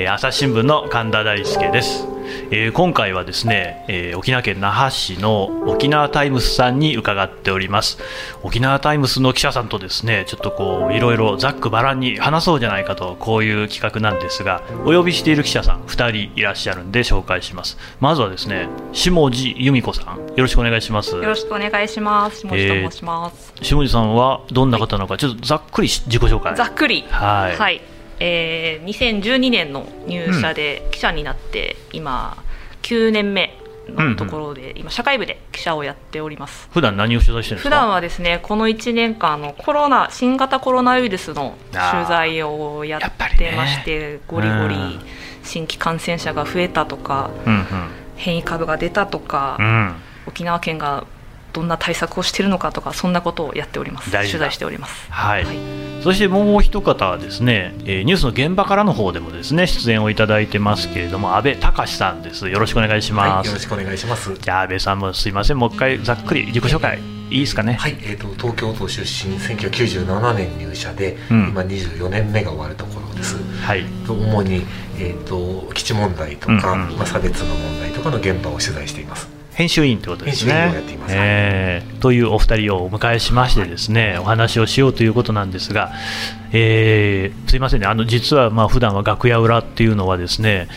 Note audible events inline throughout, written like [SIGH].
えー、朝日新聞の神田大輔です、えー、今回はですね、えー、沖縄県那覇市の沖縄タイムスさんに伺っております。沖縄タイムスの記者さんとですねちょっとこういろいろざっくばらんに話そうじゃないかとこういう企画なんですがお呼びしている記者さん2人いらっしゃるんで紹介します。まずはですね下地由美子さんよろしくお願いします。よろしくお願いします。下地と申します、えー、下地さんはどんな方なのか、ちょっとざっくり自己紹介。ざっくり。はい、はいえー、2012年の入社で記者になって、うん、今9年目のところで、うんうん、今社会部で記者をやっております。普段何を取材してるんですか？普段はですねこの1年間のコロナ新型コロナウイルスの取材をやってまして、ね、ゴリゴリ新規感染者が増えたとか、うんうん、変異株が出たとか、うん、沖縄県がどんな対策をしているのかとかそんなことをやっております。取材しております、はい、はい、そしてもう一方はですね、えー、ニュースの現場からの方でもですね出演をいただいてますけれども安倍隆さんです。よろしくお願いします、はい、よろしくお願いします。じゃあ安倍さんもすいません。もう一回ざっくり自己紹介い。いですかね？はい、えーと、東京都出身1997年入社で、うん、今24年目が終わるところです、はい、主に、えーと、基地問題とか、うんうん、まあ、差別の問題とかの現場を取材しています編集員ということですね。えー、というお二人をお迎えしましてですね、お話をしようということなんですが、えー、すいませんね、あの実はまあ普段は楽屋裏っていうのはですね、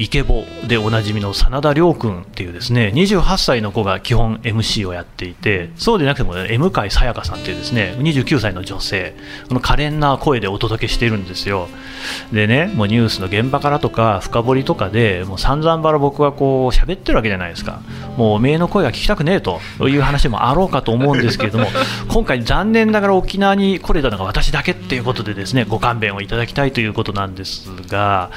イケボでおなじみの真田亮君っていうですね28歳の子が基本 MC をやっていてそうでなくても、ね、M 海さやかさんっていうですね29歳の女性この可憐な声でお届けしているんですよ。でねもうニュースの現場からとか深掘りとかでもう散々ばら僕はこう喋ってるわけじゃないですか。もうおめえの声が聞きたくねえという話もあろうかと思うんですけれども [LAUGHS] 今回残念ながら沖縄に来れたのが私だけっていうことでですねご勘弁をいただきたいということなんですが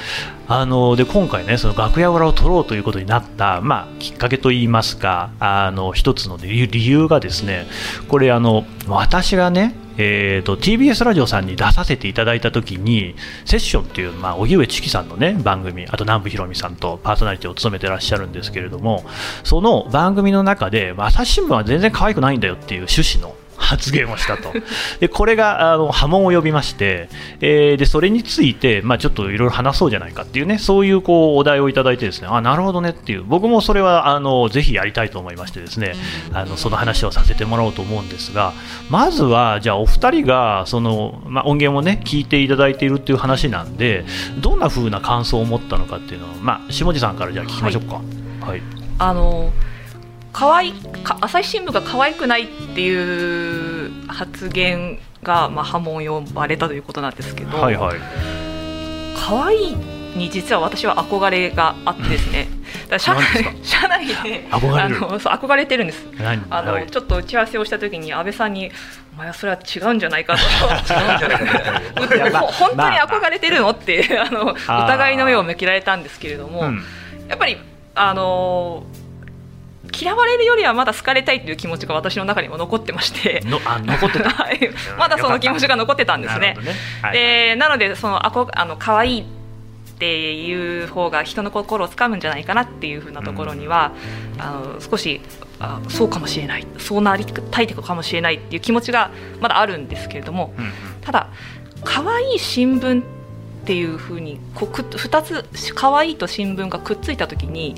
あので今回ねその楽屋裏を取ろうということになった、まあ、きっかけといいますかあの一つの理由がですねこれあの私がねえーと、TBS ラジオさんに出させていただいたときにセッションっていう、まあ、荻上チキさんの、ね、番組あと南部ひろみさんとパーソナリティを務めてらっしゃるんですけれどもその番組の中で朝日新聞は全然可愛くないんだよっていう趣旨の発言をしたと、[LAUGHS] でこれがあの波紋を呼びまして、えー、でそれについて、まあ、ちょっといろいろ話そうじゃないかっていうね、そういうこうお題をいただいて、ですねあなるほどねっていう、僕もそれはあのぜひやりたいと思いまして、ですねあのその話をさせてもらおうと思うんですが、まずは、じゃあ、お二人がその、まあ、音源をね、聞いていただいているっていう話なんで、どんなふうな感想を持ったのかっていうのを、まあ、下地さんからじゃあ聞きましょうか。はい、はい、あの可愛か朝日新聞が可愛くないっていう発言が、まあ、波紋を呼ばれたということなんですけど、はいはい、可愛いに実は私は憧れがあってですね、だ社内 [LAUGHS] 社内で憧れあのそう憧れてるんです。あの、はい、ちょっと打ち合わせをした時に安倍さんにお前はそれは違うんじゃないかと。[LAUGHS] 違うんじゃないか [LAUGHS] 本当に憧れてるのって、あの疑いの目を向けられたんですけれども、うん、やっぱりあの嫌われるよりはまだ好かれたいという気持ちが私の中にも残ってまして。のあ残ってた、[LAUGHS] はい、まだその気持ちが残ってたんですね。な、ね。はい、でなのでそのあこあの可愛いっていう方が人の心をつかむんじゃないかなっていうふうなところには、うん、あの少しあそうかもしれない。そうなりたいかもしれないっていう気持ちがまだあるんですけれども、うんうん、ただ可愛い新聞っていうふうにこう2つ可愛いと新聞がくっついた時に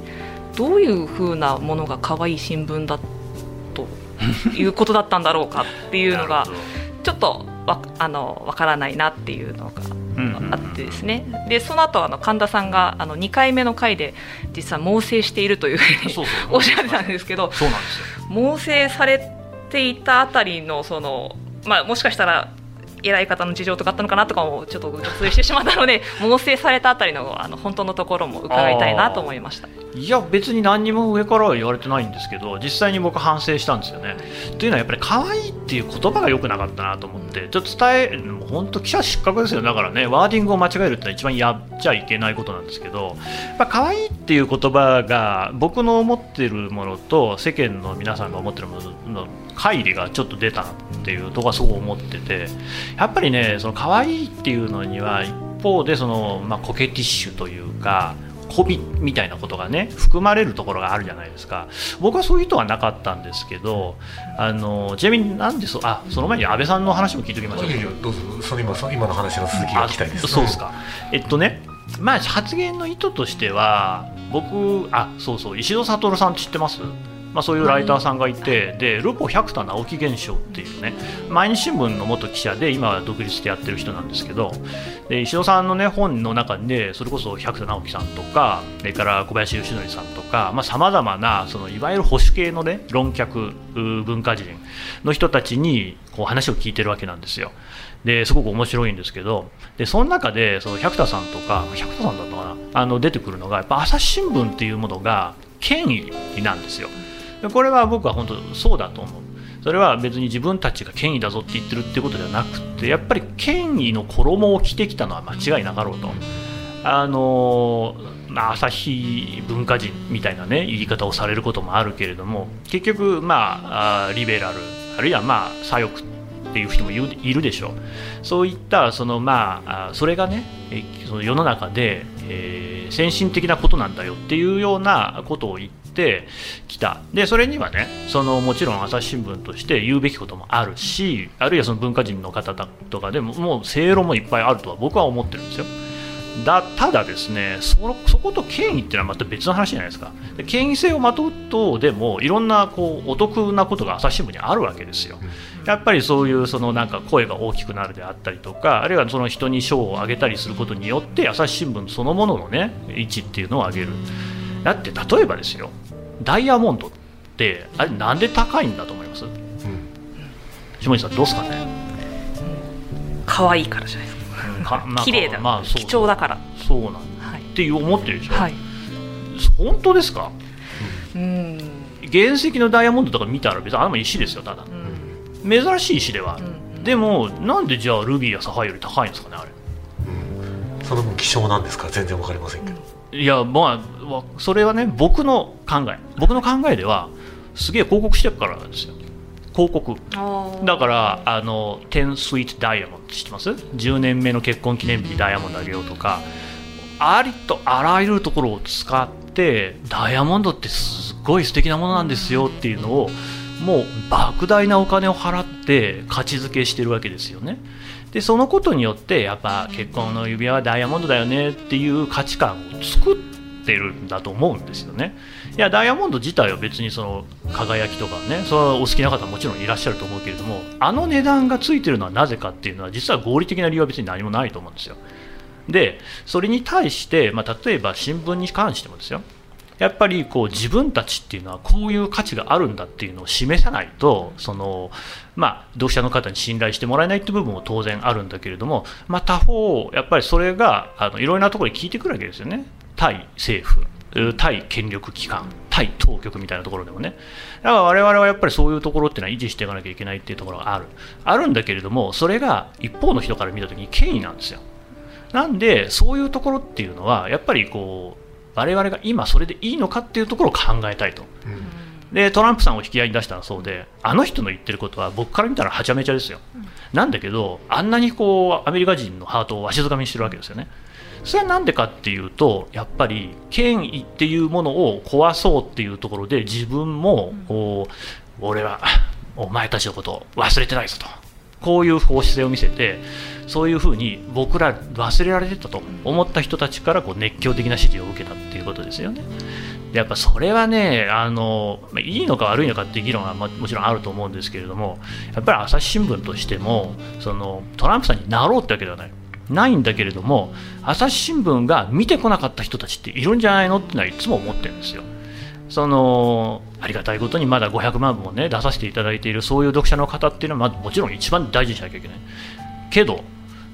どういうふうなものが可愛い新聞だということだったんだろうかっていうのが [LAUGHS] ちょっとわあの分からないなっていうのがあってですね、でその後あの神田さんがあの2回目の回で実は猛省しているというふうに [LAUGHS] おっしゃってたんですけど猛省されていたあたりのその、まあ、もしかしたら偉い方の事情とかあったのかなとかもちょっと除粋してしまったので [LAUGHS] 猛省されたあたりのあの本当のところも伺いたいなと思いました。いや別に何にも上からは言われてないんですけど実際に僕反省したんですよね。というのはやっぱり可愛いっていう言葉が良くなかったなと思ってちょっと伝え本当記者失格ですよ。だからねワーディングを間違えるってのは一番やっちゃいけないことなんですけどやっ可愛いっていう言葉が僕の思っているものと世間の皆さんが思ってるものの乖離がちょっと出たっていうとこはすごく思っててやっぱりねその可愛いっていうのには一方でその、まあ、コケティッシュというか媚びみたいなことがね含まれるところがあるじゃないですか。僕はそういう意図はなかったんですけどあのちなみになんでそあその前に安倍さんの話も聞いておきましょう。どうぞその今そ今の話の続きが聞きたいです。そうですか。えっとねまあ、発言の意図としては僕あそうそう石戸悟さんって知ってます？まあ、そういうライターさんがいて、でルポ百田直樹現象っていうね毎日新聞の元記者で今は独立でやってる人なんですけどで石尾さんの、ね、本の中でそれこそ百田直樹さんとかそれから小林義則さんとかさまざ、まなそのいわゆる保守系の、ね、論客文化人の人たちにこう話を聞いてるわけなんですよ。ですごく面白いんですけどでその中でその百田さんとか百田さんだったかなあの出てくるのがやっぱ朝日新聞っていうものが権威なんですよ。これは僕は本当そうだと思う。それは別に自分たちが権威だぞって言ってるっていうことではなくてやっぱり権威の衣を着てきたのは間違いなかろうと。あのまあ、朝日文化人みたいなね言い方をされることもあるけれども結局まあリベラルあるいはまあ左翼っていう人もいるでしょう。そういったそのまあそれがねその世の中で、えー、先進的なことなんだよっていうようなことを言っててきた。でそれにはねそのもちろん朝日新聞として言うべきこともあるしあるいはその文化人の方とかでももう正論もいっぱいあるとは僕は思ってるんですよ。だただですねそそこと権威っていうのはまた別の話じゃないですか。権威性をまとうとでもいろんなこうお得なことが朝日新聞にあるわけですよ。やっぱりそういうそのなんか声が大きくなるであったりとかあるいはその人に賞をあげたりすることによって朝日新聞そのもののね位置っていうのを上げる。だって例えばですよ。ダイヤモンドってあれなんで高いんだと思います、うん、下地さんどうですかね？可愛いからじゃないですか、まあ、綺麗だ、まあ、貴重だから。そうなん、はい、って思ってるでしょ、はい、本当ですか、うん、原石のダイヤモンドとか見たら別にあれも石ですよただ、うん、珍しい石ではある、うん、でもなんでじゃあルビーやサファイアより高いんですかねあれ、うん、その分希少なんですか？全然わかりませんけど、いやまあそれはね僕の考え。僕の考えではすげえ広告してるからなんですよ。広告。だからあの10スイートダイヤモンド知ってます？10年目の結婚記念日にダイヤモンドあげようとか。ありとあらゆるところを使ってダイヤモンドってすごい素敵なものなんですよっていうのをもう莫大なお金を払って価値づけしてるわけですよね。でそのことによってやっぱ結婚の指輪はダイヤモンドだよねっていう価値観を作ってるんだと思うんですよね。いやダイヤモンド自体は別にその輝きとかねそれはお好きな方はもちろんいらっしゃると思うけれどもあの値段がついてるのはなぜかっていうのは実は合理的な理由は別に何もないと思うんですよ。でそれに対して、まあ、例えば新聞に関してもですよやっぱりこう自分たちっていうのはこういう価値があるんだっていうのを示さないとその、まあ、読者の方に信頼してもらえないっていう部分も当然あるんだけれども、まあ、他方やっぱりそれがあのいろいろなところに聞いてくるわけですよね。対政府対権力機関対当局みたいなところでもね。だから我々はやっぱりそういうところっていうのは維持していかなきゃいけないっていうところがある。あるんだけれどもそれが一方の人から見た時に権威なんですよ。なんでそういうところっていうのはやっぱりこう我々が今それでいいのかっていうところを考えたいと、うん、でトランプさんを引き合いに出したらそうであの人の言ってることは僕から見たらはちゃめちゃですよ、うん、なんだけどあんなにこうアメリカ人のハートをわしづかみにしてるわけですよね。それは何でかっていうとやっぱり権威っていうものを壊そうっていうところで自分も、うん、俺はお前たちのことを忘れてないぞとこういう方姿勢を見せてそういうふうに僕ら忘れられてたと思った人たちからこう熱狂的な支持を受けたっていうことですよね。やっぱそれはねあの、いいのか悪いのかっていう議論はもちろんあると思うんですけれどもやっぱり朝日新聞としてもそのトランプさんになろうってわけではない。ないんだけれども朝日新聞が見てこなかった人たちっているんじゃないのってのはいつも思ってるんですよ。そのありがたいことにまだ500万部もね出させていただいているそういう読者の方っていうのはまもちろん一番大事にしなきゃいけないけど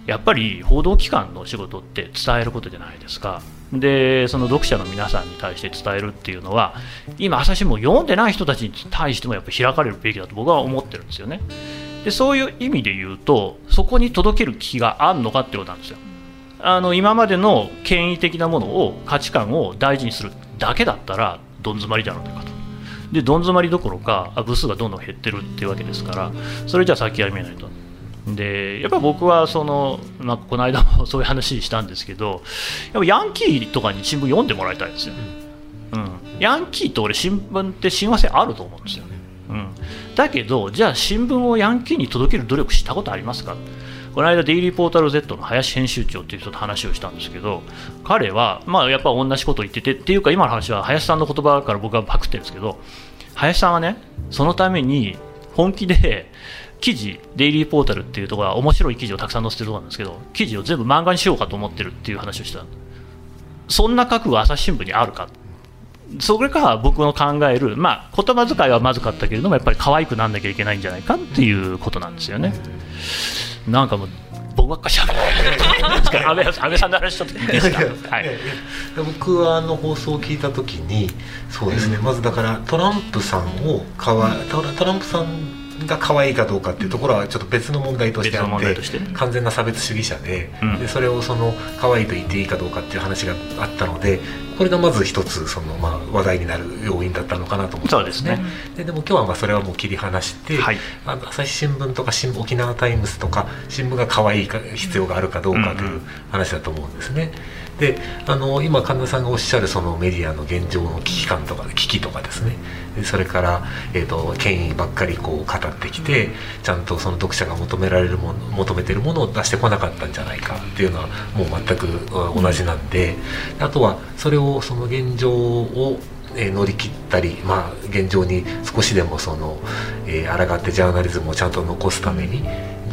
やっぱり報道機関の仕事って伝えることじゃないですか。で、その読者の皆さんに対して伝えるっていうのは、今、朝日新聞を読んでない人たちに対してもやっぱ開かれるべきだと僕は思ってるんですよね。で、そういう意味で言うと、そこに届ける気があるのかってことなんですよ。あの今までの権威的なものを価値観を大事にするだけだったらどん詰まりじゃないうかとでどん詰まりどころか部数がどんどん減ってるっていうわけですからそれじゃ先は見えないと。でやっぱ僕はその、まあ、この間も [LAUGHS] そういう話したんですけどやっぱヤンキーとかに新聞読んでもらいたいですよ、うん、ヤンキーと俺新聞って親和性あると思うんですよね、うん、だけどじゃあ新聞をヤンキーに届ける努力したことありますか？この間デイリーポータル Z の林編集長っていう人と話をしたんですけど彼はまあやっぱ同じことを言っててっていうか今の話は林さんの言葉から僕はパクってるんですけど林さんはねそのために本気で記事デイリーポータルっていうところは面白い記事をたくさん載せてるところなんですけど記事を全部漫画にしようかと思ってるっていう話をしたそんな覚悟は朝日新聞にあるかそれが僕の考える、まあ、言葉遣いはまずかったけれどもやっぱり可愛くなんなきゃいけないんじゃないかっていうことなんですよね。なんかもう僕ばっかしゃべる。[LAUGHS] 安倍安倍さんの話ちょっといいですか、はい、僕はあの放送を聞いた時にそうですね、まずだからトランプさんをかわトランプさんが可愛いかどうかっていうところはちょっと別の問題としてあって完全な差別主義者でうん、でそれをその可愛いと言っていいかどうかっていう話があったのでこれがまず一つその、まあ、話題になる要因だったのかなと思ってますね。ででも今日はまあそれはもう切り離して、はい、あの朝日新聞とか新沖縄タイムズとか新聞が可愛いか必要があるかどうかという話だと思うんですね。であの今神田さんがおっしゃるそのメディアの現状の危機感とか危機とかですね。それから、えーと、権威ばっかりこう語ってきてちゃんとその読者が求められるもの求めてるものを出してこなかったんじゃないかっていうのはもう全く同じなんであとはそれをその現状をえ乗り切ったり、まあ、現状に少しでもその、えー、抗ってジャーナリズムをちゃんと残すために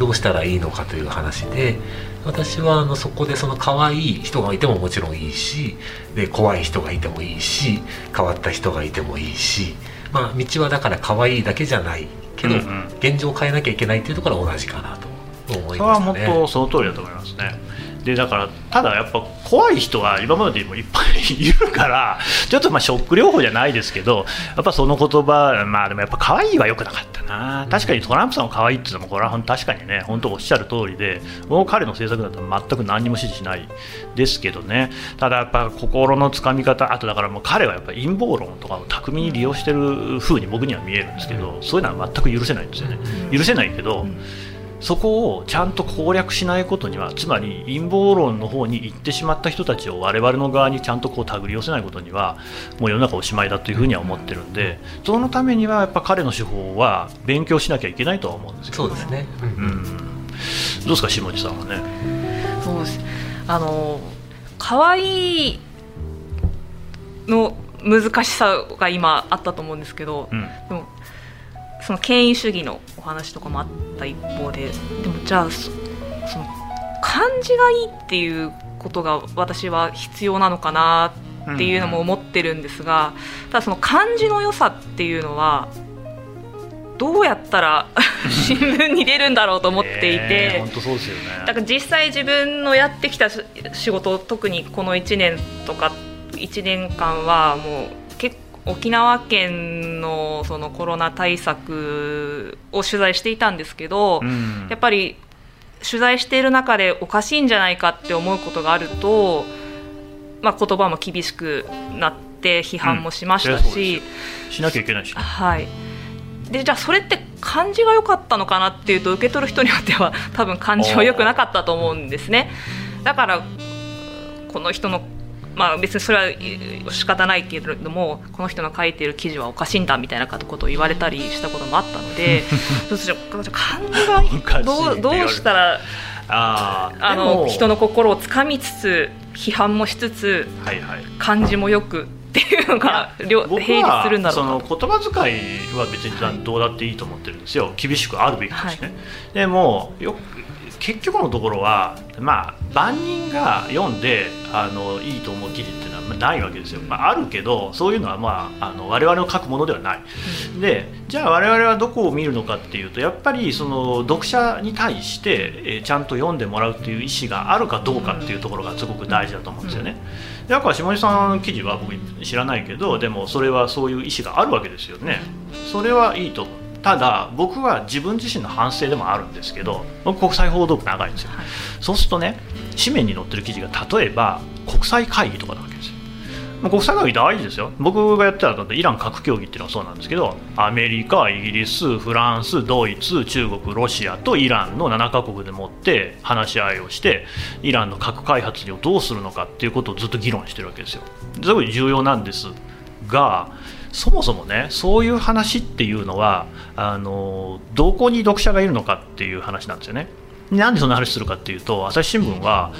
どうしたらいいのかという話で私はあのそこでその可愛い人がいてももちろんいいしで怖い人がいてもいいし変わった人がいてもいいしまあ、道はだから可愛いだけじゃないけど、うんうん、現状を変えなきゃいけないっていうところは同じかなと思いますね。それは本当その通りだと思いますね。でだからただやっぱ怖い人は今までもいっぱいいるからちょっとまあショック療法じゃないですけどやっぱその言葉まあでもやっぱ可愛いは良くなかったな。確かにトランプさんも可愛いっていうのもこれは確かにね本当おっしゃる通りでもう彼の政策だったら全く何も支持しないですけどね。ただやっぱ心のつかみ方あとだからもう彼はやっぱ陰謀論とかを巧みに利用してる風に僕には見えるんですけどそういうのは全く許せないんですよね。許せないけど、そこをちゃんと攻略しないことにはつまり陰謀論の方に行ってしまった人たちを我々の側にちゃんとこう手繰り寄せないことにはもう世の中おしまいだというふうには思ってるんでそのためにはやっぱ彼の手法は勉強しなきゃいけないとは思うんですけど、そうですね、うん、うん、どうですか下地さんはね？そうです。あの可愛いの難しさが今あったと思うんですけど、うん、でもその権威主義のお話とかもあった一方ででもじゃあその漢字がいいっていうことが私は必要なのかなっていうのも思ってるんですが、ただその漢字の良さっていうのはどうやったら [LAUGHS] 新聞に出るんだろうと思っていて、本当そうですよね、だから実際自分のやってきた仕事特にこの1年とか1年間はもう沖縄県のそのコロナ対策を取材していたんですけど、うん、やっぱり取材している中でおかしいんじゃないかって思うことがあると、まあ、言葉も厳しくなって批判もしましたし、うん、しなきゃいけないし、はい。でじゃあそれって漢字が良かったのかなっていうと受け取る人によっては多分漢字は良くなかったと思うんですね。だからこの人のまあ、別にそれは仕方ないけれどもこの人の書いている記事はおかしいんだみたいなことを言われたりしたこともあったので [LAUGHS] 漢字がどうどうしたらああの人の心をつかみつつ批判もしつつ、はいはい、漢字もよくっていうのが両並立するんだろうその言葉遣いは別にどうだっていいと思ってるんですよ、厳しくあるべきですね、はい、でもよ結局のところは、まあ、万人が読んであのいいと思う記事っていうのはないわけですよ、まあ、あるけどそういうのは、まあ、あの我々の書くものではない、でじゃあ我々はどこを見るのかっていうとやっぱりその読者に対して、えー、ちゃんと読んでもらうっていう意思があるかどうかっていうところがすごく大事だと思うんですよね。だから下地さんの記事は僕知らないけどでもそれはそういう意思があるわけですよね。それはいいと思うただ僕は自分自身の反省でもあるんですけど僕国際報道部長いんですよ、はい、そうするとね紙面に載ってる記事が例えば国際会議とかなわけですよ。国際会議大事ですよ。僕がやってたのイラン核協議っていうのはそうなんですけどアメリカイギリスフランスドイツ中国ロシアとイランの7カ国でもって話し合いをしてイランの核開発をどうするのかっていうことをずっと議論してるわけですよ。すごい重要なんですがそもそもねそういう話っていうのはあのどこに読者がいるのかっていう話なんですよね。なんでそんな話するかっていうと朝日新聞は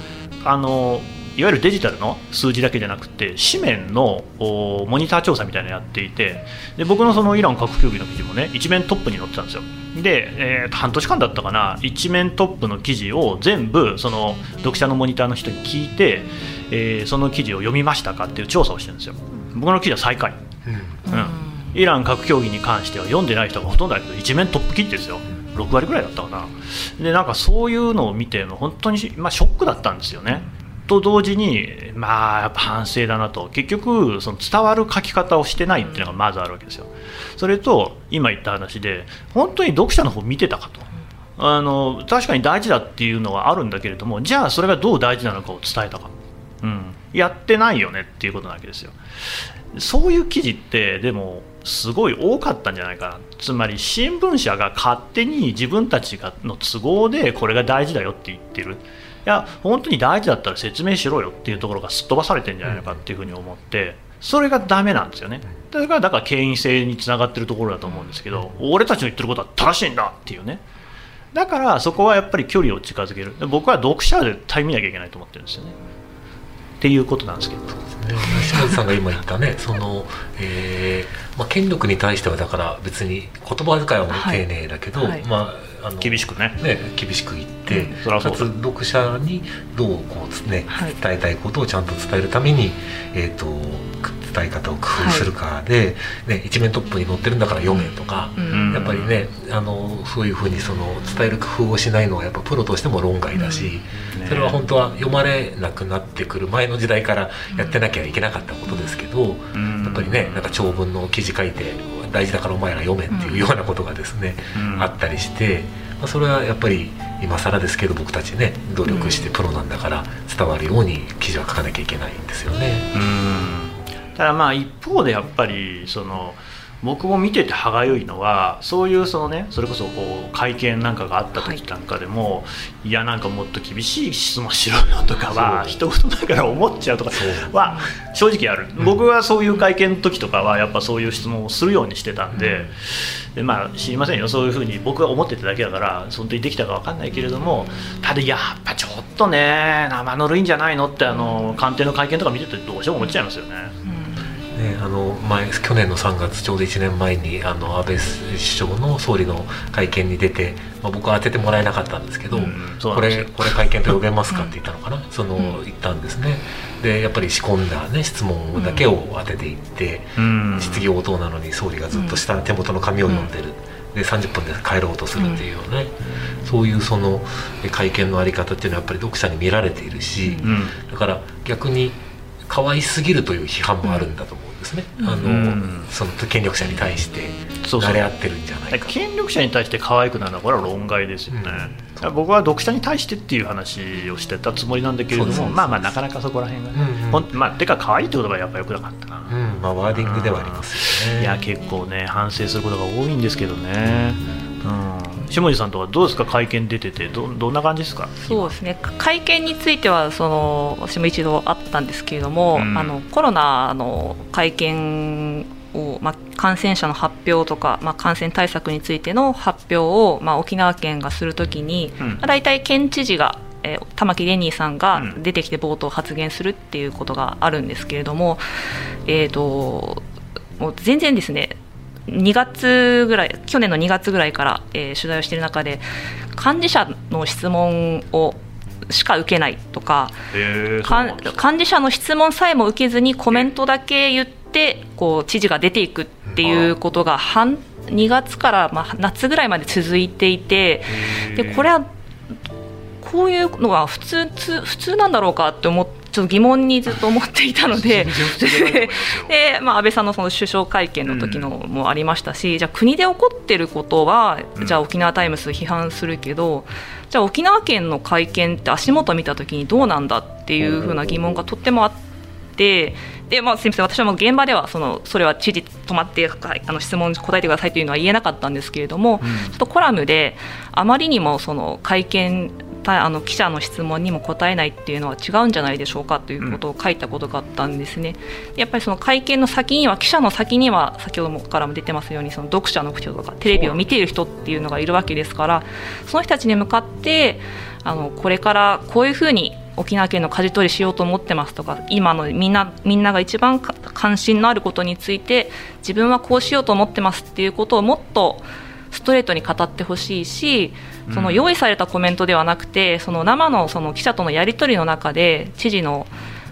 あのいわゆるデジタルの数字だけじゃなくて紙面のモニター調査みたいなのやっていてで僕のそのイラン核協議の記事もね一面トップに載ってたんですよ。で、えー、半年間だったかな一面トップの記事を全部その読者のモニターの人に聞いて、えー、その記事を読みましたかっていう調査をしてるんですよ。僕の記事は最下位、うん、イラン核協議に関しては読んでない人がほとんどだけど一面トップ記事ですよ。6割ぐらいだったかな。でなんかそういうのを見て本当に、まあ、ショックだったんですよね。と同時に、まあ、やっぱ反省だなと、結局、その伝わる書き方をしてないっていうのがまずあるわけですよ。それと、今言った話で、本当に読者の方見てたかと。あの確かに大事だっていうのはあるんだけれども、じゃあそれがどう大事なのかを伝えたか、うん、やってないよねっていうことなわけですよ。そういう記事って、でも、すごい多かったんじゃないかな、つまり新聞社が勝手に自分たちがの都合でこれが大事だよって言ってる。いや本当に大事だったら説明しろよっていうところがすっ飛ばされてるんじゃないのかっていうふうに思ってそれがダメなんですよね。だからだから権威性につながってるところだと思うんですけど俺たちの言ってることは正しいんだっていうね。だからそこはやっぱり距離を近づける。僕は読者で対見なきゃいけないと思ってるんですよねっていうことなんですけど。島津さんが今言ったね [LAUGHS] その、えーまあ、権力に対してはだから別に言葉遣いは丁寧だけど、はい。はい、まああの厳しくね。ね厳しく言って、うん、かつ読者にどうこうね、はい、伝えたいことをちゃんと伝えるために、えーと、伝え方を工夫するかで、はい、ね、一面トップに載ってるんだから読めとか、うん、やっぱりねあのそういうふうにその伝える工夫をしないのはやっぱプロとしても論外だし、うんね、それは本当は読まれなくなってくる前の時代からやってなきゃいけなかったことですけど、やっぱりねなんか長文の記事書いて大事だからお前ら読めっていうようなことがですね、うん、あったりして、まあ、それはやっぱり今更ですけど僕たちね努力してプロなんだから伝わるように記事は書かなきゃいけないんですよね。うん。ただまあ一方でやっぱりその僕も見てて歯がゆいのはそういうそのねそれこそこう会見なんかがあった時なんかでも、はい、いやなんかもっと厳しい質問しろよとかは一言だから思っちゃうとかは正直ある、うん、僕はそういう会見の時とかはやっぱそういう質問をするようにしてたんでうん、でまあ知りませんよ。そういうふうに僕が思ってただけだから本当にできたか分かんないけれどもただやっぱちょっとね生ぬるいんじゃないのってあの官邸の会見とか見ててどうしても思っちゃいますよね。ね、あの前去年の3月ちょうど1年前にあの安倍首相の総理の会見に出て、まあ、僕は当ててもらえなかったんですけど、うん、これこれ会見と呼べますかって言ったのかな、その、言ったんですね。でやっぱり仕込んだ、ね、質問だけを当てていって、うん、質疑応答なのに総理がずっと下手元の紙を読んでる。で30分で帰ろうとするっていうね、うん、そういうその会見の在り方っていうのはやっぱり読者に見られているし、うん、だから逆に可愛すぎるという批判もあるんだと。思うんですね、うん、あのその権力者に対して慣れ合ってるんじゃないか。権力者に対して可愛くなるのはこれは論外ですよね、うん、僕は読者に対してっていう話をしてたつもりなんだけれどもまあまあなかなかそこら辺がね、うんうん、まあてか可愛いって言葉はやっぱよくなかったな、うんまあ、ワーディングではありますいや結構ね反省することが多いんですけどね、うん。下地さんとはどうですか？会見出ててどどんな感じですか？そうですね。会見についてはその私も一度あったんですけれども、うん、あのコロナの会見を、まあ、感染者の発表とか、まあ、感染対策についての発表を、まあ、沖縄県がするときに、うん、まあ、大体県知事がえー、玉城デニーさんが出てきて冒頭発言するっていうことがあるんですけれども、えーともう全然ですね2月ぐらい去年の2月ぐらいから、えー、取材をしている中で幹事者の質問をしか受けないとか、幹事者の質問さえも受けずにコメントだけ言ってこう知事が出ていくっていうことが半2月からまあ夏ぐらいまで続いていてでこれはこういうのが普通普通なんだろうかって思って。ちょっと疑問にずっと思っていたのでで、まあ、安倍さんのその首相会見の時のもありましたし、うん、じゃあ国で起こってることは、じゃあ沖縄タイムズ批判するけどじゃあ沖縄県の会見って足元見た時にどうなんだっていうふうな疑問がとってもあって。でまあ、すみません私はもう現場ではそのそれは知事止まってあの質問答えてくださいというのは言えなかったんですけれども、うん、ちょっとコラムであまりにもその会見あの記者の質問にも答えないっていうのは違うんじゃないでしょうかということを書いたことがあったんですね。やっぱりその会見の先には記者の先には先ほどからも出てますようにその読者の人とかテレビを見ている人っていうのがいるわけですからその人たちに向かってあのこれからこういうふうに沖縄県の舵取りしようと思ってますとか今のみんなみんなが一番関心のあることについて自分はこうしようと思ってますっていうことをもっとストレートに語ってほしいしその用意されたコメントではなくてその生のその記者とのやり取りの中で知事の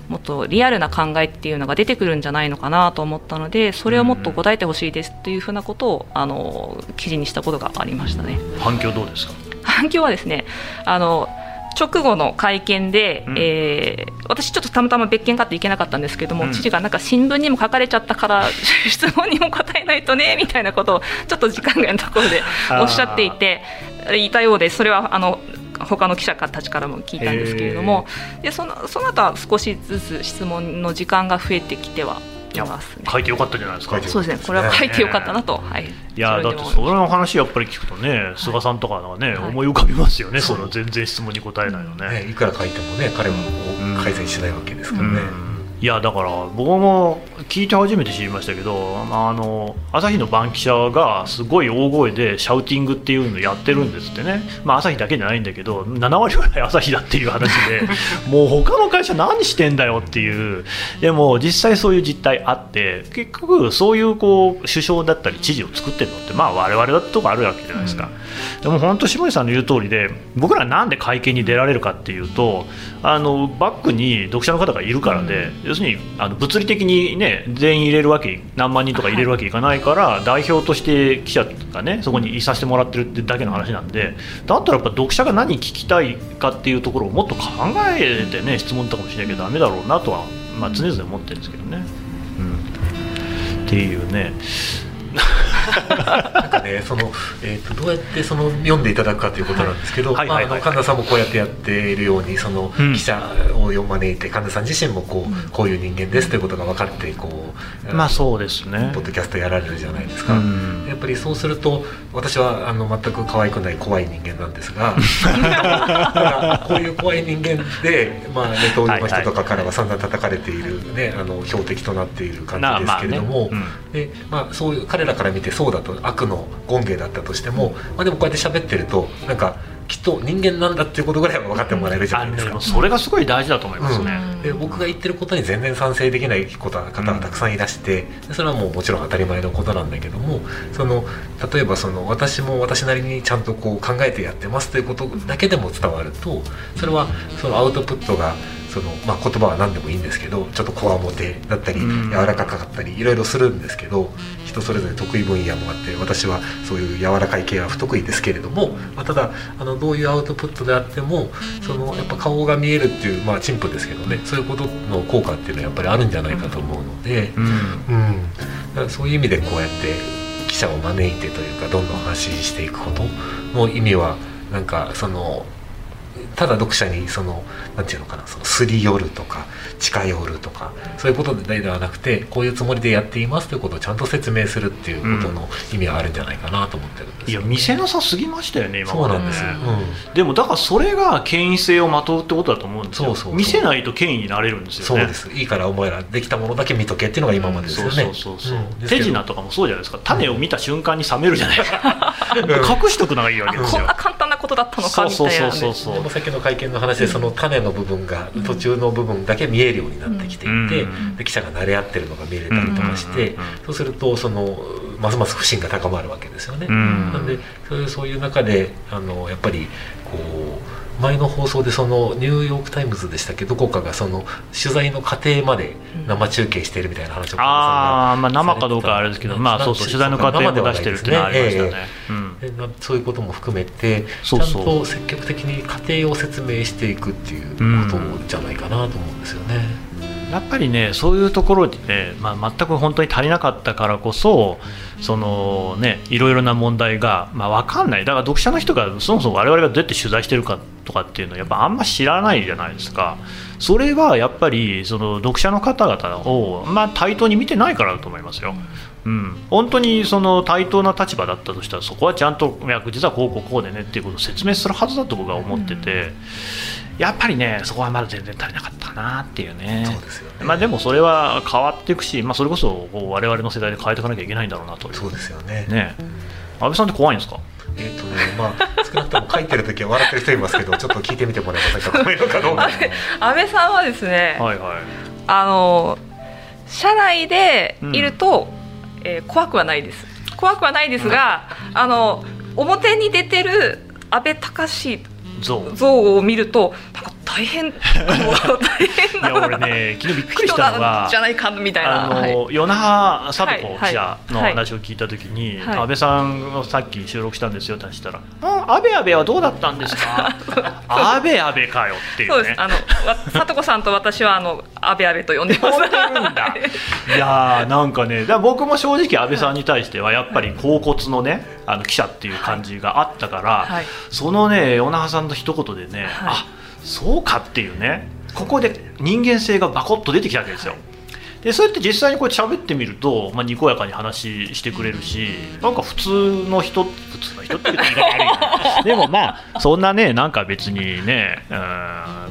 もっとリアルな考えっていうのが出てくるんじゃないのかなと思ったのでそれをもっと答えてほしいですというふうなことをあの記事にしたことがありましたね。反響どうですか？反響はですねあの直後の会見で、うん、えー、私、ちょっとたまたま別件かっていけなかったんですけども、うん、知事がなんか新聞にも書かれちゃったから [LAUGHS] 質問にも答えないとね [LAUGHS] みたいなことをちょっと時間外のところでおっしゃっていていたようでそれはあの他の記者たちからも聞いたんですけれどもでそのその後は少しずつ質問の時間が増えてきてはいます、ね、書いてよかったじゃないですか。そうですね。これは書いてよかったなと、はい、いやだってそれの話やっぱり聞くとね菅さんとかがね、思い浮かびますよね。その全然質問に答えないのね,、いくら書いてもね彼は改善しないわけですからね、いやだから僕も聞いて初めて知りましたけどあの朝日の番記者がすごい大声でシャウティングっていうのをやってるんですってね、まあ、朝日だけじゃないんだけど7割ぐらい朝日だっていう話で [LAUGHS] もう他の会社何してんだよっていう。でも実際そういう実態あって結局そういうこう首相だったり知事を作ってるのってまあ我々だとかあるわけじゃないですか、うん、でも本当下地さんの言う通りで僕らなんで会見に出られるかっていうとあのバックに読者の方がいるからで、うん。要するにあの物理的に、ね、全員入れるわけ何万人とか入れるわけいかないから、はい、代表として記者がねそこにいさせてもらってるってだけの話なんでだったらやっぱ読者が何聞きたいかっていうところをもっと考えてね質問とかもしなきゃだめだろうなとは、まあ、常々思ってるんですけどね。うん、っていうね [LAUGHS] なんかねその、えーと、どうやってその読んでいただくかということなんですけど、神田さんもこうやってやっているようにその、うん、記者を招いて神田さん自身もこううん、こういう人間ですということが分かってこうまあそうですね。ポッドキャストやられるじゃないですか、うん、やっぱりそうすると私はあの全く可愛くない怖い人間なんですが [LAUGHS] こういう怖い人間で、まあ、ネットの人とかからは散々叩かれている、ね、あの標的となっている感じですけれども、まあね、でまあ、そういう彼らから見てそうだと悪の権芸だったとしても、まあ、でもこうやって喋ってるとなんかきっと人間なんだっていうことぐらいは分かってもらえるじゃないですか、それがすごい大事だと思いますね、うん、で僕が言ってることに全然賛成できない方がたくさんいらして、それはもうもちろん当たり前のことなんだけどもその例えばその私も私なりにちゃんとこう考えてやってますということだけでも伝わるとそれはそのアウトプットがその、まあ、言葉は何でもいいんですけどちょっとこわもてだったり柔らかかったりいろいろするんですけど人それぞれ得意分野もあって私はそういう柔らかい系は不得意ですけれども、まあ、ただあのどういうアウトプットであってもそのやっぱ顔が見えるっていうまあ陳腐ですけどねそういうことの効果っていうのはやっぱりあるんじゃないかと思うので、うん、うん、だからそういう意味でこうやって記者を招いてというかどんどん発信していくことの意味はなんかそのただ読者にその何て言うのかなそのすり寄るとか近寄るとかそういうことではなくてこういうつもりでやっていますということをちゃんと説明するっていうことの意味はあるんじゃないかなと思ってるんです、ね、いや見せなさすぎましたよね今そうなんです、うん、でもだからそれが権威性をまとうってことだと思うんですよ。見せないと権威になれるんですよね。そうです。いいからお前らできたものだけ見とけっていうのが今までですよね、そうそうそう、う。ん、手品とかもそうじゃないですか。種を見た瞬間に冷めるじゃないですか、隠しとくのがいいわけですよ。こんな簡単なことだったのかみたいな、ね、そうそうそうそうでもさっきの会見の話でその種の部分が途中の部分だけ見えるようになってきていて、で記者が慣れ合ってるのが見れたりとかして、そうするとそのますます不信が高まるわけですよね。なんでそういうそういう中であのやっぱりこう前の放送でそのニューヨーク・タイムズでしたっけ？どこかがその取材の過程まで生中継しているみたいな話をあ、まあ、生かどうかあれですけど、まあ、そうそう取材の過程も出してるっていうのはありましたね、えーうん、そういうことも含めてちゃんと積極的に過程を説明していくっていうことじゃないかなと思うんですよね。やっぱりねそういうところでね、まあ、全く本当に足りなかったからこそそのねいろいろな問題が、まあ、分かんないだから読者の人がそもそも我々がどうやって取材してるかとかっていうのはやっぱあんま知らないじゃないですかそれはやっぱりその読者の方々を、まあ、対等に見てないからだと思いますよ。うん、本当にその対等な立場だったとしたらそこはちゃんと実はこうこうこうでねっていうことを説明するはずだと僕は思ってて、やっぱりねそこはまだ全然足りなかったなっていうね。そうですよね、まあ、でもそれは変わっていくし、まあ、それこそ我々の世代で変えていかなきゃいけないんだろうなとそうですよね。ね。安倍さんって怖いんですか？えーとまあ、少なくとも書いてる時は笑ってる人いますけどちょっと聞いてみてもらえませんか怖いのかど。う [LAUGHS] か安倍さんはですね、はいはい、あの社内でいると、うん、えー、怖くはないです。怖くはないですが、うん、あの表に出てる安倍隆像を見るとなんか大変。大変な。俺ね昨日びっくりしたのはじゃないかみたいな。あの、はい、与那覇貞子記者の話を聞いた時に、はい。はい、安倍さんがさっき収録したんですよって話したら「あ安倍安倍はどうだったんですか? [LAUGHS]」安倍安倍かよっていう、ね、そうです。あの貞子さんと私はあの安倍安倍と呼んでます。いやなんかねだ僕も正直安倍さんに対してはやっぱり甲骨のねあの記者っていう感じがあったから、そのね与那覇さんの一言でね、あそうかっていうね。ここで人間性がバコッと出てきたわけですよ。でそうやって実際にこう喋ってみると、まあ、にこやかに話してくれるしなんか普通の人普通の人って言い方悪いな。[LAUGHS] でもまあそんなねなんか別にねう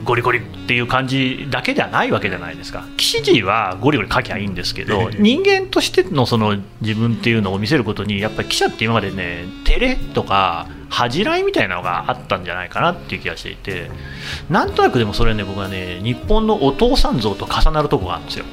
んゴリゴリっていう感じだけではないわけじゃないですか。記事はゴリゴリ書きゃいいんですけど人間としてのその自分っていうのを見せることにやっぱり記者って今までね照れとか恥じらいみたいなのがあったんじゃないかなっていう気がしていてなんとなくでもそれね僕はね日本のお父さん像と重なるとこがあるんですよ。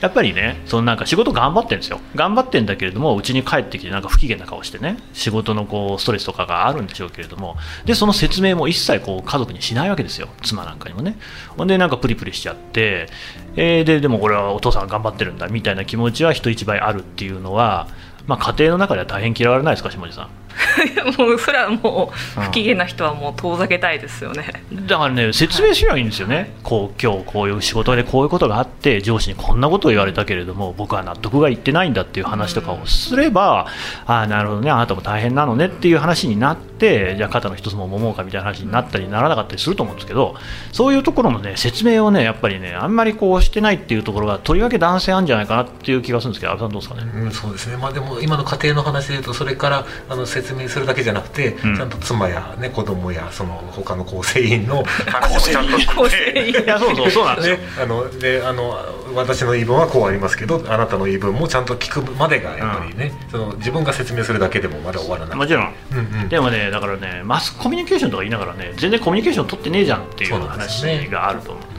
やっぱりねそのなんか仕事頑張ってるんですよ。頑張ってんだけれどもうちに帰ってきてなんか不機嫌な顔してね仕事のこうストレスとかがあるんでしょうけれどもでその説明も一切こう家族にしないわけですよ。妻なんかにもね。ほんでなんかプリプリしちゃって、えー、ででもこれはお父さん頑張ってるんだみたいな気持ちは人一倍あるっていうのはまあ、家庭の中では大変嫌われないですか下地さん？[LAUGHS] もうそれはもう不機嫌な人はもう遠ざけたいですよね、だからね説明しないいんですよね、はい、こう今日こういう仕事でこういうことがあって上司にこんなことを言われたけれども僕は納得がいってないんだっていう話とかをすれば、うん、ああなるほどねあなたも大変なのねっていう話になってじゃあ肩の一つも揉もうかみたいな話になったりならなかったりすると思うんですけどそういうところのね説明をねやっぱりねあんまりこうしてないっていうところがとりわけ男性あるんじゃないかなっていう気がするんですけど安倍さんどうですかね、うん、そうですね。まあでも今の家庭の話でいうとそれからあの説明するだけじゃなくて、うん、ちゃんと妻や、ね、子供やその他の構成員の話をちゃんといや [LAUGHS] そうそうそうなんですよ、ね、あのであの私の言い分はこうありますけどあなたの言い分もちゃんと聞くまでがやっぱりね、うん、その自分が説明するだけでもまだ終わらないもちろん、うんうん、でもねだからねマスコミュニケーションとか言いながらね全然コミュニケーション取ってねえじゃんっていう話があると思う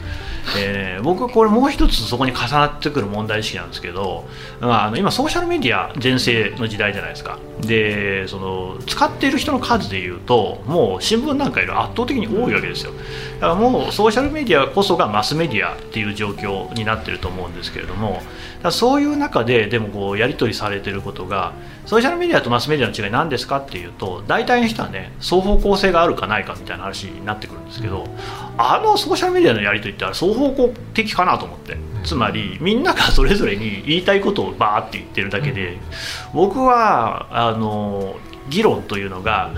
えー、僕これもう一つそこに重なってくる問題意識なんですけど、まあ、あの今ソーシャルメディア全盛の時代じゃないですか。でその使っている人の数でいうともう新聞なんかより圧倒的に多いわけですよ。だからもうソーシャルメディアこそがマスメディアっていう状況になってると思うんですけれどもそういう中ででもこうやり取りされてることがソーシャルメディアとマスメディアの違い何ですかっていうと大体の人はね双方向性があるかないかみたいな話になってくるんですけどあのソーシャルメディアのやり取りって双方向的かなと思って。つまりみんながそれぞれに言いたいことをバーって言ってるだけで僕はあの議論というのが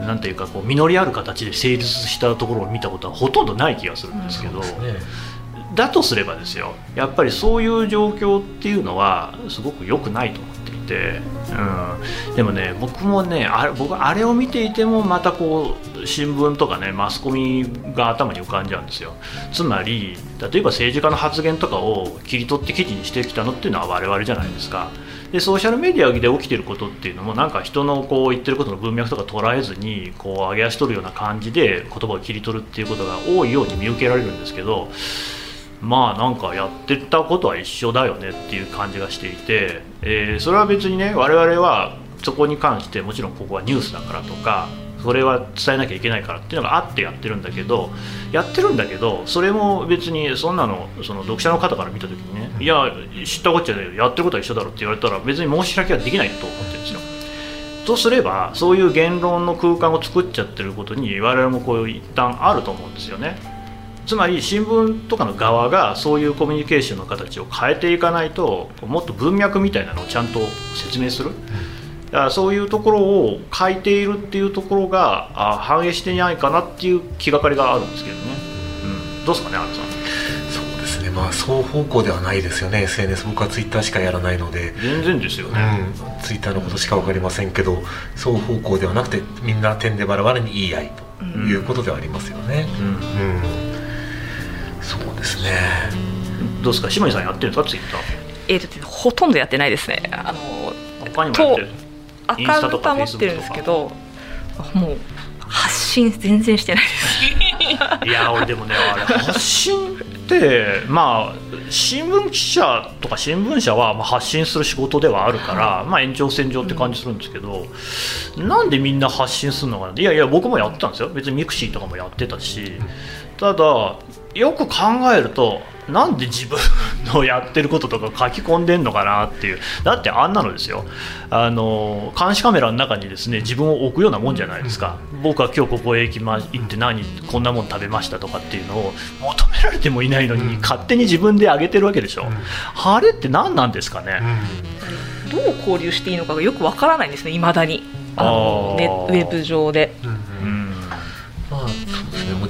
なんていうかこう実りある形で成立したところを見たことはほとんどない気がするんですけど。だとすればですよ。やっぱりそういう状況っていうのはすごく良くないと。思って、うん、でもね僕もねあれ僕あれを見ていてもまたこう新聞とかねマスコミが頭に浮かんじゃうんですよつまり例えば政治家の発言とかを切り取って記事にしてきたのっていうのは我々じゃないですか。でソーシャルメディアで起きてることっていうのもなんか人のこう言ってることの文脈とか捉えずにこう上げ足取るような感じで言葉を切り取るっていうことが多いように見受けられるんですけどまあなんかやってたことは一緒だよねっていう感じがしていて、えー、それは別にね我々はそこに関してもちろんここはニュースだからとかそれは伝えなきゃいけないからっていうのがあってやってるんだけどやってるんだけどそれも別にそんなのその読者の方から見た時にねいや知ったこっちゃねやってることは一緒だろって言われたら別に申し訳はできないと思ってるんですよ。とすればそういう言論の空間を作っちゃってることに我々もこう一旦あると思うんですよね。つまり新聞とかの側がそういうコミュニケーションの形を変えていかないともっと文脈みたいなのをちゃんと説明する、だからそういうところを書いているっていうところがあ反映してないかなっていう気がかりがあるんですけどね、うん、どうですかね、アンさん。そうですね、まあ、双方向ではないですよね、SNS、僕はツイッターしかやらないので、全然ですよね、うん、ツイッターのことしか分かりませんけど、双方向ではなくて、みんな点でバラバラに言い合いということではありますよね。うん、うん、そうですね。どうですか、島井さんやってるんですか、ツイッター。えーと、ほとんどやってないですね。あの他にもやってる？アカウントは持ってるんですけどもう発信全然してないです。[LAUGHS] いや俺でもねあれ発信ってまあ新聞記者とか新聞社はまあ発信する仕事ではあるから、まあ、延長線上って感じするんですけど、うん、なんでみんな発信するのかないやいや僕もやってたんですよ。別にミクシーとかもやってたし、ただよく考えるとなんで自分のやってることとか書き込んでんのかなっていう。だってあんなのですよ。あの監視カメラの中にですね自分を置くようなもんじゃないですか。僕は今日ここへ行きま行って何こんなもん食べましたとかっていうのを求められてもいないのに勝手に自分で上げてるわけでしょ、あれって何なんですかね、どう交流していいのかがよくわからないんですねいまだに。あのネウェブ上で。うん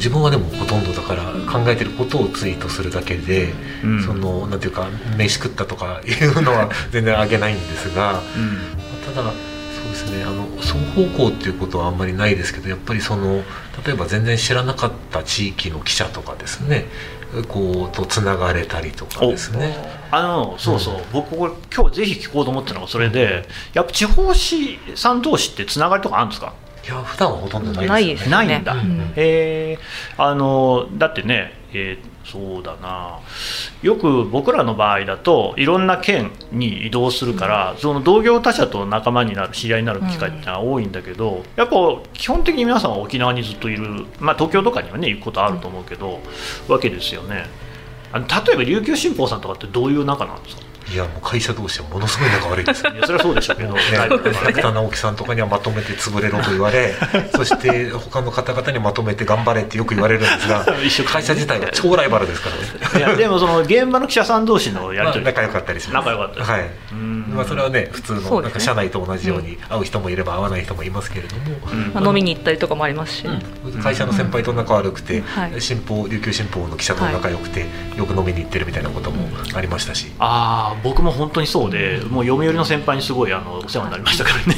自分はでもほとんどだから考えてることをツイートするだけで、うん、そのなんていうか飯食ったとか [LAUGHS] いうのは全然あげないんですが、うん、ただそうですねあの双方向っていうことはあんまりないですけどやっぱりその例えば全然知らなかった地域の記者とかですねこうとつながれたりとかですね。あのそうそう、うん、僕これ今日ぜひ聞こうと思ったのがそれでやっぱ地方紙さん同士ってつながりとかあるんですか？いや普段はほとんどないです、ね、ないんだ、うん、えー、あのだってね、えー、そうだな。よく僕らの場合だといろんな県に移動するから、うん、その同業他社と仲間になる知り合いになる機会ってのは多いんだけど、うん、やっぱ基本的に皆さんは沖縄にずっといる、まあ、東京とかにはね行くことあると思うけど、わけですよね。あの例えば琉球新報さんとかってどういう仲なんですか？いやもう会社同士はものすごい仲悪いですいやそれはそうでしょう。けど、ね、滝田直樹さんとかにはまとめて潰れろと言われそして他の方々にまとめて頑張れってよく言われるんですが会社自体は超ライバルですからねいやでもその現場の記者さん同士のやり取り、まあ、仲良かったりします仲良かったはいまあ、それはね普通のなんか社内と同じように会う人もいれば会わない人もいますけれども、まあ、飲みに行ったりとかもありますし、会社の先輩と仲悪くて、新報琉球新報の記者と仲良くて、よく飲みに行ってるみたいなこともありましたし、ああ僕も本当にそうでもう読売の先輩にすごいあのお世話になりましたからね。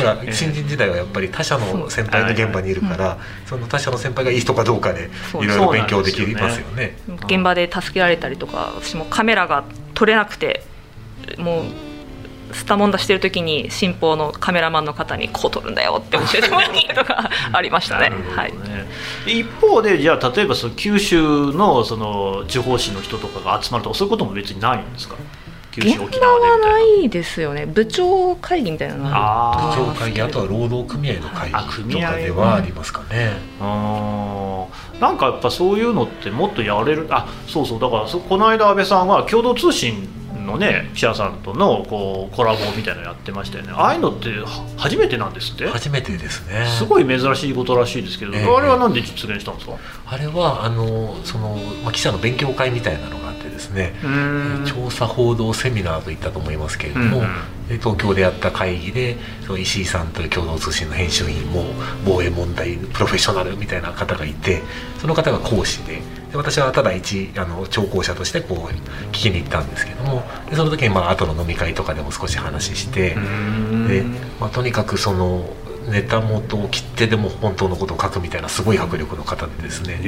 ほら [LAUGHS] 新人時代はやっぱり他社の先輩の現場にいるから、その他社の先輩がいい人かどうかでいろいろ勉強できますよね、ね、現場で助けられたりとか私もカメラが撮れなくてもうスタモンダしてる時に新報のカメラマンの方にこう撮るんだよって教えてもらったりとかありましたね。ね、はい、一方でじゃあ例えばその九州のその地方紙の人とかが集まるとかそういうことも別にないんですか？九州沖縄ではな。いですよね。部長会議みたいなの部長会議あとは労働組合の会議とかではありますかね、あなんかやっぱそういうのってもっとやれる。あそうそう。だからこの間安倍さんは共同通信のね記者さんとのこうコラボみたいなのやってましたよね。ああいうのって初めてなんですって？初めてですね。すごい珍しいことらしいですけど、えー、あれはなんで実現したんですか？あれはあのその、まあ、記者の勉強会みたいなのですね。調査報道セミナーといったと思いますけれども、東京でやった会議でその石井さんという共同通信の編集員も防衛問題プロフェッショナルみたいな方がいてその方が講師でで私はただ一あの聴講者としてこう聞きに行ったんですけどもでその時にまあ後の飲み会とかでも少し話してで、まあ、とにかくそのネタ元を切ってでも本当のことを書くみたいなすごい迫力の方でですね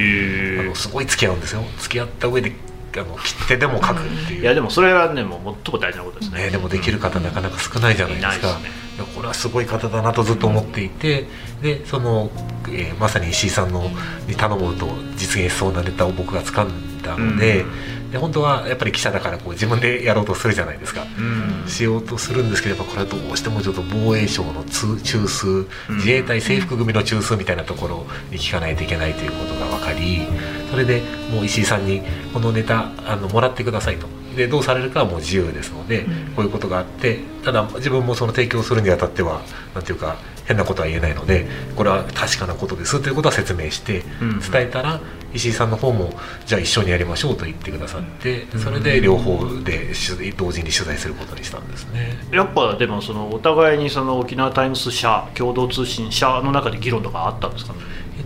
あのすごい付き合うんですよ。付き合った上であの切ってでも書くっていう、いやでもそれはねもう最も大事なことですね、ね、でもできる方なかなか少ないじゃないですか、いやこれはすごい方だなとずっと思っていて、でその、えー、まさに石井さんのに頼むと実現しそうなネタを僕が掴んだので、で本当はやっぱり記者だからこう自分でやろうとするじゃないですか、うん、しようとするんですけどこれはどうしてもちょっと防衛省の中枢自衛隊制服組の中枢みたいなところに聞かないといけないということが分かりそれでもう石井さんにこのネタあのもらってくださいと。でどうされるかはもう自由ですので、こういうことがあってただ自分もその提供するにあたっては何ていうか変なことは言えないのでこれは確かなことですということは説明して伝えたら、石井さんの方もじゃあ一緒にやりましょうと言ってくださってそれで両方で同時に取材することにしたんですね。やっぱでもそのお互いにその沖縄タイムス社共同通信社の中で議論とかあったんですかね？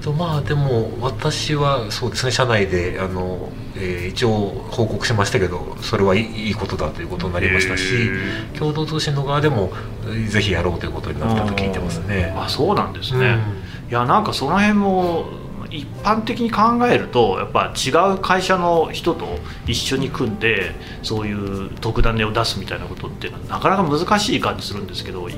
とまあでも私はそうですね社内であの、えー、一応報告しましたけどそれはいいことだということになりましたし共同通信の側でもぜひやろうということになったと聞いてますね。あそうなんですね、うん、いやなんかその辺も一般的に考えるとやっぱ違う会社の人と一緒に組んでそういう特ダネを出すみたいなことってなかなか難しい感じするんですけど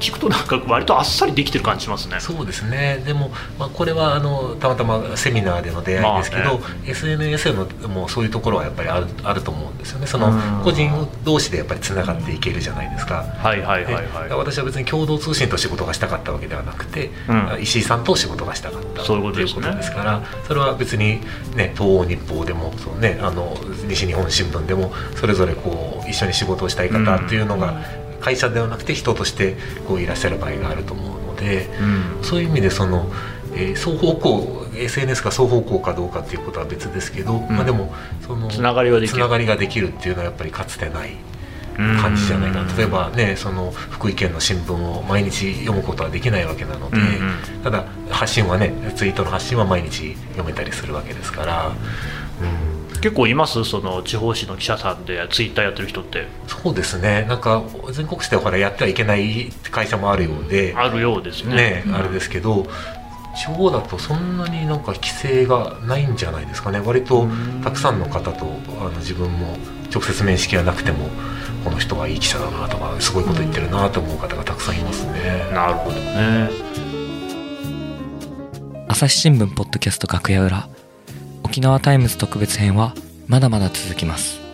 聞くとなんか割とあっさりできてる感じしますね。そうですね。でも、まあ、これはあのたまたまセミナーでの出会いですけど、まあね、SNS のもうそういうところはやっぱりあるあると思うんですよね。その個人同士でやっぱりつながっていけるじゃないですか、はいはいはいはい。私は別に共同通信と仕事がしたかったわけではなくて、うん、石井さんと仕事がしたかったそういうことです,、ね、から。それは別にね東欧日報でもその、ね、あの西日本新聞でもそれぞれこう一緒に仕事をしたい方っていうのが、うん会社ではなくて人としてこういらっしゃる場合があると思うので、うん、そういう意味でその、えー、双方向 SNS が双方向かどうかっていうことは別ですけど、うん、まあ、でもそのつながりはできる。つながりができるっていうのはやっぱりかつてない感じじゃないかな例えばねその福井県の新聞を毎日読むことはできないわけなので、うんうん、ただ発信はねツイートの発信は毎日読めたりするわけですから。うん結構います？その地方紙の記者さんでツイッターやってる人って。そうですね。なんか全国紙でほらやってはいけない会社もあるようで。あるようですね。ね、うん、あれですけど地方だとそんなになんか規制がないんじゃないですかね。割とたくさんの方とあの自分も直接面識はなくてもこの人はいい記者だなとかすごいこと言ってるなと思う方がたくさんいますね。なるほどね。朝日新聞ポッドキャスト楽屋裏沖縄タイムズ特別編はまだまだ続きます。